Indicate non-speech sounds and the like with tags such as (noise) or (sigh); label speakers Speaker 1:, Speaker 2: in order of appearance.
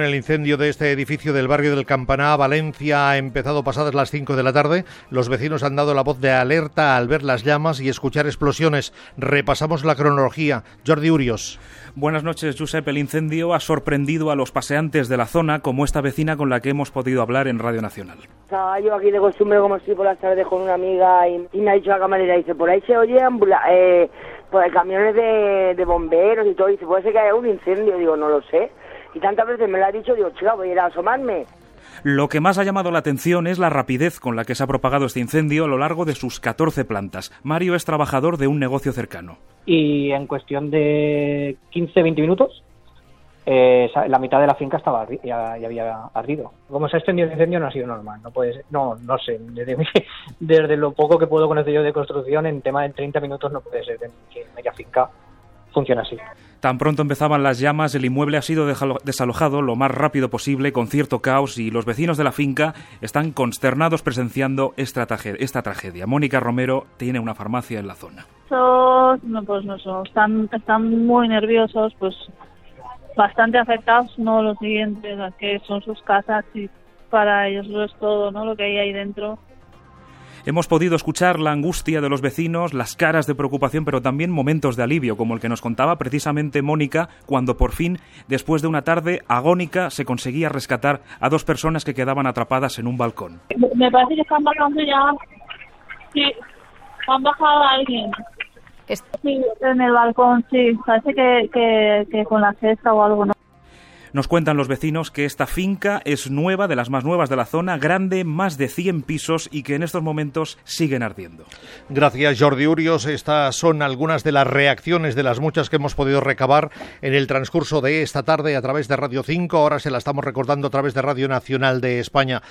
Speaker 1: El incendio de este edificio del barrio del Campaná, Valencia, ha empezado pasadas las 5 de la tarde. Los vecinos han dado la voz de alerta al ver las llamas y escuchar explosiones. Repasamos la cronología. Jordi Urios.
Speaker 2: Buenas noches, Josep. El incendio ha sorprendido a los paseantes de la zona, como esta vecina con la que hemos podido hablar en Radio Nacional.
Speaker 3: Estaba yo aquí de costumbre, como estoy por las tardes con una amiga, y, y me ha dicho la camarera, dice, por ahí se oye eh, pues, camiones de, de bomberos y todo. Dice, puede ser que haya un incendio. Digo, no lo sé y tantas veces me lo ha dicho, digo, chica, voy a ir a asomarme.
Speaker 2: Lo que más ha llamado la atención es la rapidez con la que se ha propagado este incendio a lo largo de sus 14 plantas. Mario es trabajador de un negocio cercano.
Speaker 4: Y en cuestión de 15-20 minutos, eh, la mitad de la finca estaba ya, había ardido. Como se ha extendido el incendio no ha sido normal. No puede no, no sé. Desde, (laughs) desde, lo poco que puedo conocer yo de construcción, en tema de 30 minutos no puede ser que media finca funcione así.
Speaker 2: Tan pronto empezaban las llamas, el inmueble ha sido desalojado lo más rápido posible con cierto caos y los vecinos de la finca están consternados presenciando esta, esta tragedia. Mónica Romero tiene una farmacia en la zona.
Speaker 5: No, pues no están, están muy nerviosos, pues bastante afectados, no los siguientes, que son sus casas y para ellos lo es todo, ¿no? Lo que hay ahí dentro
Speaker 2: Hemos podido escuchar la angustia de los vecinos, las caras de preocupación, pero también momentos de alivio, como el que nos contaba precisamente Mónica, cuando por fin, después de una tarde agónica, se conseguía rescatar a dos personas que quedaban atrapadas en un balcón.
Speaker 5: Me parece que están bajando ya. Sí, han bajado a alguien. Sí, en el balcón, sí. Parece que, que, que con la cesta o algo, ¿no?
Speaker 2: Nos cuentan los vecinos que esta finca es nueva, de las más nuevas de la zona, grande, más de 100 pisos y que en estos momentos siguen ardiendo.
Speaker 1: Gracias, Jordi Urios. Estas son algunas de las reacciones de las muchas que hemos podido recabar en el transcurso de esta tarde a través de Radio 5. Ahora se la estamos recordando a través de Radio Nacional de España.